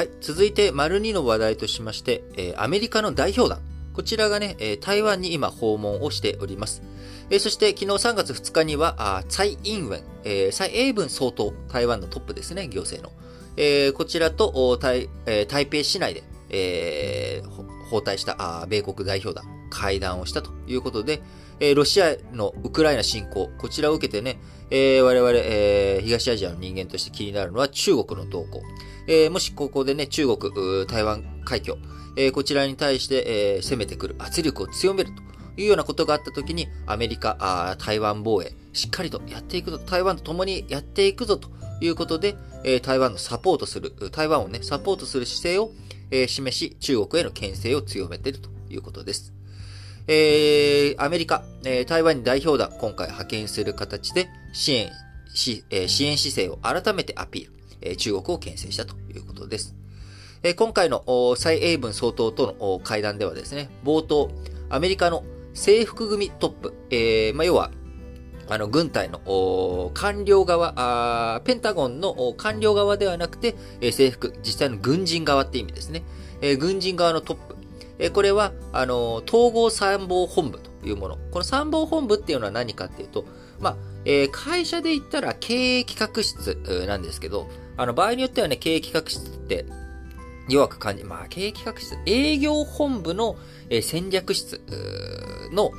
はい。続いて、丸2の話題としまして、えー、アメリカの代表団。こちらがね、えー、台湾に今訪問をしております。えー、そして、昨日3月2日には、あ蔡英文、えー、蔡英文総統、台湾のトップですね、行政の。えー、こちらと台,、えー、台北市内で、えー、訪台したあ米国代表団、会談をしたということで、えー、ロシアのウクライナ侵攻、こちらを受けてね、えー、我々、えー、東アジアの人間として気になるのは中国の動向。えー、もしここでね、中国、台湾海峡、えー、こちらに対して、えー、攻めてくる圧力を強めるというようなことがあったときに、アメリカあ、台湾防衛、しっかりとやっていくぞ、台湾と共にやっていくぞということで、えー、台湾のサポートする、台湾をね、サポートする姿勢を、えー、示し、中国への牽制を強めているということです。えー、アメリカ、えー、台湾に代表団、今回派遣する形で支援し、えー、支援姿勢を改めてアピール、えー、中国を牽制したということです。えー、今回の蔡英文総統との会談ではですね、冒頭、アメリカの制服組トップ、えー、まあ、要は、あの、軍隊の官僚側あペンタゴンの官僚側ではなくて、え、制服、実際の軍人側って意味ですね。えー、軍人側のトップ、えこれは、あの、統合参謀本部というもの。この参謀本部っていうのは何かっていうと、まあ、えー、会社で言ったら経営企画室なんですけど、あの、場合によってはね、経営企画室って弱く感じ、まあ、経営企画室、営業本部の、え、戦略室の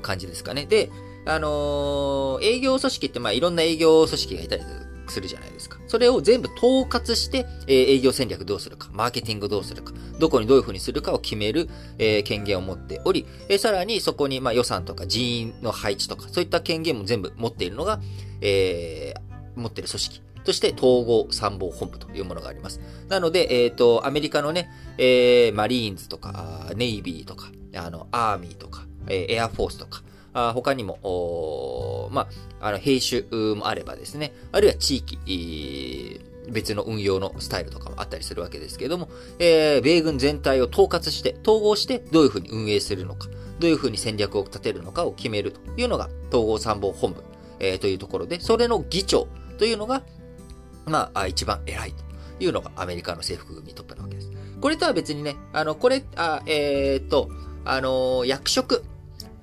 感じですかね。で、あのー、営業組織って、まあ、いろんな営業組織がいたりするするじゃないですか。それを全部統括して、えー、営業戦略どうするか、マーケティングどうするか、どこにどういうふうにするかを決める、えー、権限を持っており、えー、さらにそこに、まあ、予算とか人員の配置とか、そういった権限も全部持っているのが、えー、持っている組織。として統合参謀本部というものがあります。なので、えっ、ー、と、アメリカのね、えー、マリーンズとか、ネイビーとか、あの、アーミーとか、えー、エアフォースとか、あ他にも、まあ、あの、兵種もあればですね、あるいは地域、別の運用のスタイルとかもあったりするわけですけれども、えー、米軍全体を統括して、統合してどういうふうに運営するのか、どういうふうに戦略を立てるのかを決めるというのが統合参謀本部、えー、というところで、それの議長というのが、まあ、一番偉いというのがアメリカの制服組トップなわけです。これとは別にね、あの、これ、あえー、っと、あの、役職、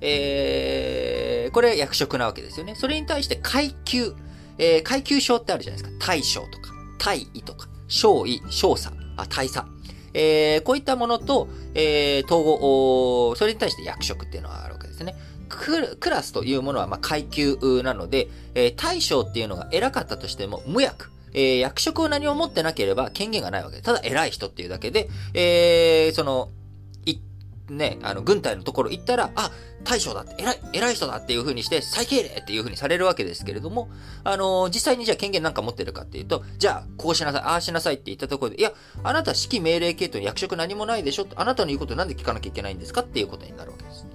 えー、これ役職なわけですよね。それに対して階級、えー、階級章ってあるじゃないですか。大将とか、大尉とか、少尉、少佐、あ大佐。えー、こういったものと、えー、統合、それに対して役職っていうのはあるわけですね。クラスというものは、まあ、階級なので、えー、大将っていうのが偉かったとしても、無役。えー、役職を何も持ってなければ権限がないわけです、ただ偉い人っていうだけで、えー、その、ね、あの、軍隊のところ行ったら、あ、大将だって、偉い、偉い人だっていう風にして、再敬礼っていう風にされるわけですけれども、あのー、実際にじゃあ権限なんか持ってるかっていうと、じゃあ、こうしなさい、ああしなさいって言ったところで、いや、あなた指揮命令系統に役職何もないでしょあなたの言うことなんで聞かなきゃいけないんですかっていうことになるわけです。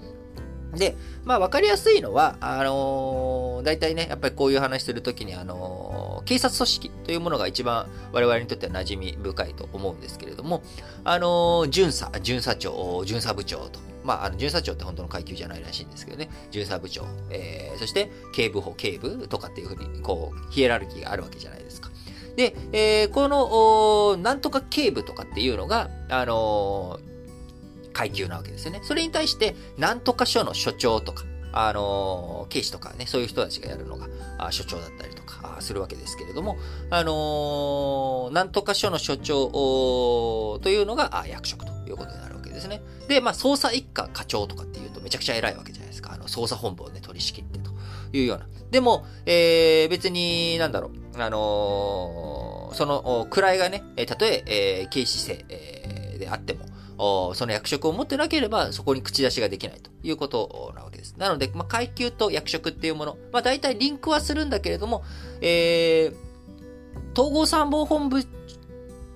で、まあ、わかりやすいのは、あのー、大体ね、やっぱりこういう話するときに、あのー、警察組織というものが一番我々にとっては馴染み深いと思うんですけれども、あの、巡査、巡査長、巡査部長と、まあ、あの、巡査長って本当の階級じゃないらしいんですけどね、巡査部長、えー、そして警部補、警部とかっていうふうに、こう、ヒエラルキーがあるわけじゃないですか。で、えー、この、なんとか警部とかっていうのが、あのー階級なわけですよね。それに対して、なんとか署の所長とか、あのー、警視とかね、そういう人たちがやるのが、所長だったりとかするわけですけれども、あのー、なんとか署の所長というのが役職ということになるわけですね。で、まあ、捜査一課課長とかっていうとめちゃくちゃ偉いわけじゃないですか。あの、捜査本部をね、取り仕切ってというような。でも、えー、別に、なんだろう、あのー、その、位がね、たとええー、警視正、えー、であっても、その役職を持ってなければ、そこに口出しができないということなわけです。なので、まあ、階級と役職っていうもの、まあ、大体リンクはするんだけれども、えー、統合参謀本部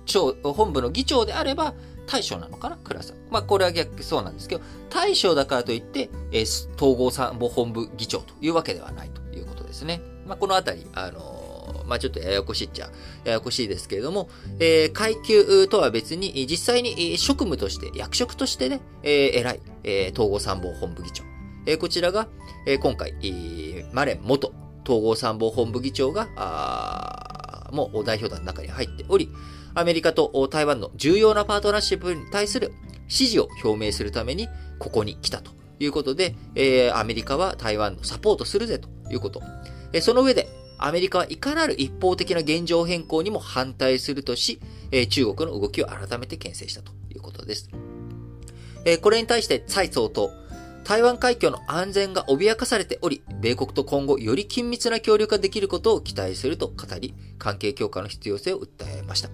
長、本部の議長であれば、大将なのかな？クラス。まあ、これは逆、そうなんですけど、大将だからといって、えー、統合参謀本部議長というわけではないということですね。まあ、このあたり、あのまあちょっとややこしいっちゃ、ややこしいですけれども、えー、階級とは別に、実際に職務として、役職としてね、えー、偉い、えー、統合参謀本部議長。え、こちらが、え、今回、えー、マレン元統合参謀本部議長が、もう代表団の中に入っており、アメリカと台湾の重要なパートナーシップに対する支持を表明するために、ここに来たということで、え、アメリカは台湾のサポートするぜということ。え、その上で、アメリカはいかなる一方的な現状変更にも反対するとし、え、中国の動きを改めて牽制したということです。え、これに対して蔡総統、台湾海峡の安全が脅かされており、米国と今後より緊密な協力ができることを期待すると語り、関係強化の必要性を訴えました。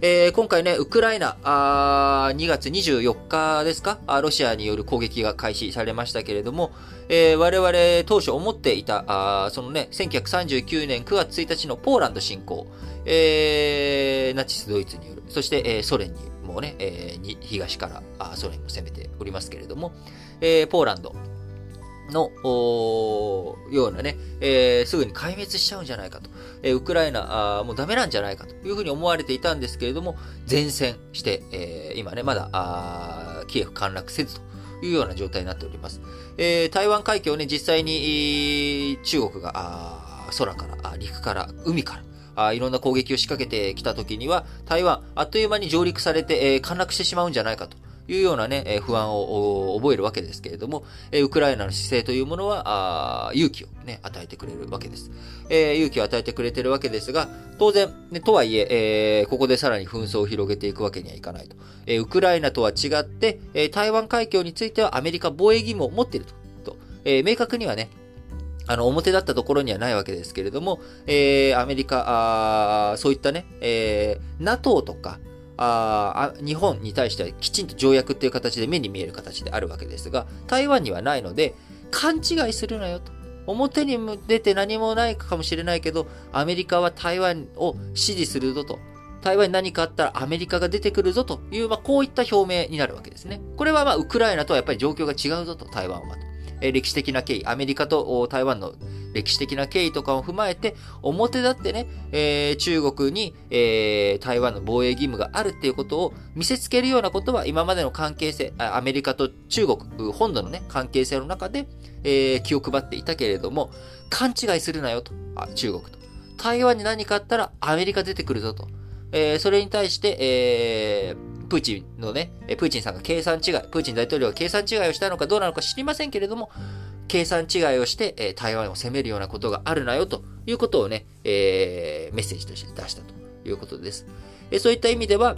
えー、今回ね、ウクライナ、あ2月24日ですか？ロシアによる攻撃が開始されましたけれども、えー、我々当初思っていた、あそのね、1939年9月1日のポーランド侵攻、えー、ナチスドイツによる、そして、えー、ソ連によるもね、えー、東からあソ連も攻めておりますけれども、えー、ポーランド、の、ようなね、えー、すぐに壊滅しちゃうんじゃないかと。えー、ウクライナあ、もうダメなんじゃないかというふうに思われていたんですけれども、前線して、えー、今ね、まだ、あキエフ陥落せずというような状態になっております。えー、台湾海峡ね、実際に、中国が、空から、陸から、海から、あいろんな攻撃を仕掛けてきた時には、台湾、あっという間に上陸されて、えー、陥落してしまうんじゃないかというようなね、不安を覚えるわけですけれども、ウクライナの姿勢というものは、勇気をね、与えてくれるわけです。えー、勇気を与えてくれてるわけですが、当然、ね、とはいええー、ここでさらに紛争を広げていくわけにはいかないと。えー、ウクライナとは違って、えー、台湾海峡についてはアメリカ防衛義務を持っていると。とえー、明確にはね、あの、表だったところにはないわけですけれども、えー、アメリカ、あそういったね、えー、NATO とか、あ日本に対してはきちんと条約っていう形で目に見える形であるわけですが、台湾にはないので、勘違いするなよと。表に出て何もないかもしれないけど、アメリカは台湾を支持するぞと。台湾に何かあったらアメリカが出てくるぞという、まあ、こういった表明になるわけですね。これはまあ、ウクライナとはやっぱり状況が違うぞと、台湾はと。え歴史的な経緯、アメリカと台湾の歴史的な経緯とかを踏まえて、表立ってね、えー、中国に、えー、台湾の防衛義務があるっていうことを見せつけるようなことは今までの関係性、アメリカと中国本土のね、関係性の中で、えー、気を配っていたけれども、勘違いするなよと、あ中国と。台湾に何かあったらアメリカ出てくるぞと。え、それに対して、えー、プーチンのね、プーチンさんが計算違い、プーチン大統領が計算違いをしたのかどうなのか知りませんけれども、計算違いをして、え台湾を攻めるようなことがあるなよということをね、えー、メッセージとして出したということです。えそういった意味では、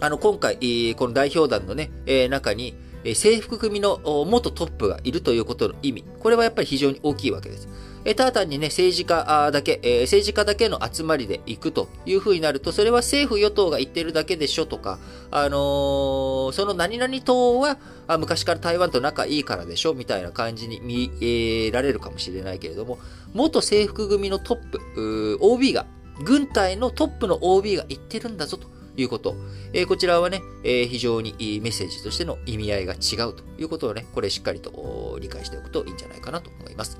あの、今回、この代表団のね、え中に、制服組の元トップがいるということの意味、これはやっぱり非常に大きいわけです。えただ単にね、政治家だけ、えー、政治家だけの集まりで行くというふうになると、それは政府与党が言ってるだけでしょとか、あのー、その何々党はあ昔から台湾と仲いいからでしょみたいな感じに見えられるかもしれないけれども、元制服組のトップ、OB が、軍隊のトップの OB が言ってるんだぞと。いうこと。えー、こちらはね、えー、非常にメッセージとしての意味合いが違うということをね、これしっかりと理解しておくといいんじゃないかなと思います。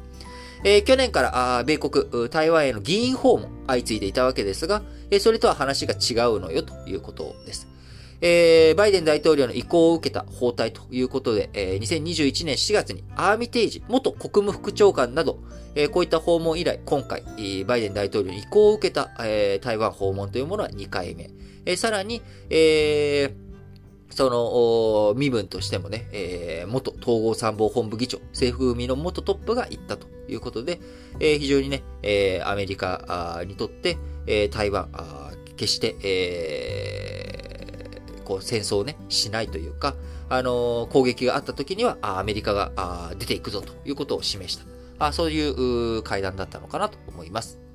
えー、去年からあ米国、台湾への議員訪問相次いでいたわけですが、えー、それとは話が違うのよということです。えー、バイデン大統領の意向を受けた包帯ということで、えー、2021年4月にアーミテージ元国務副長官など、えー、こういった訪問以来、今回、バイデン大統領の意向を受けた、えー、台湾訪問というものは2回目。えー、さらに、えー、その、身分としてもね、えー、元統合参謀本部議長、政府組の元トップが言ったということで、えー、非常にね、えー、アメリカにとって、え、台湾、決して、え、こう戦争をね、しないというか、あの、攻撃があった時には、アメリカが出ていくぞということを示した。あそういう会談だったのかなと思います。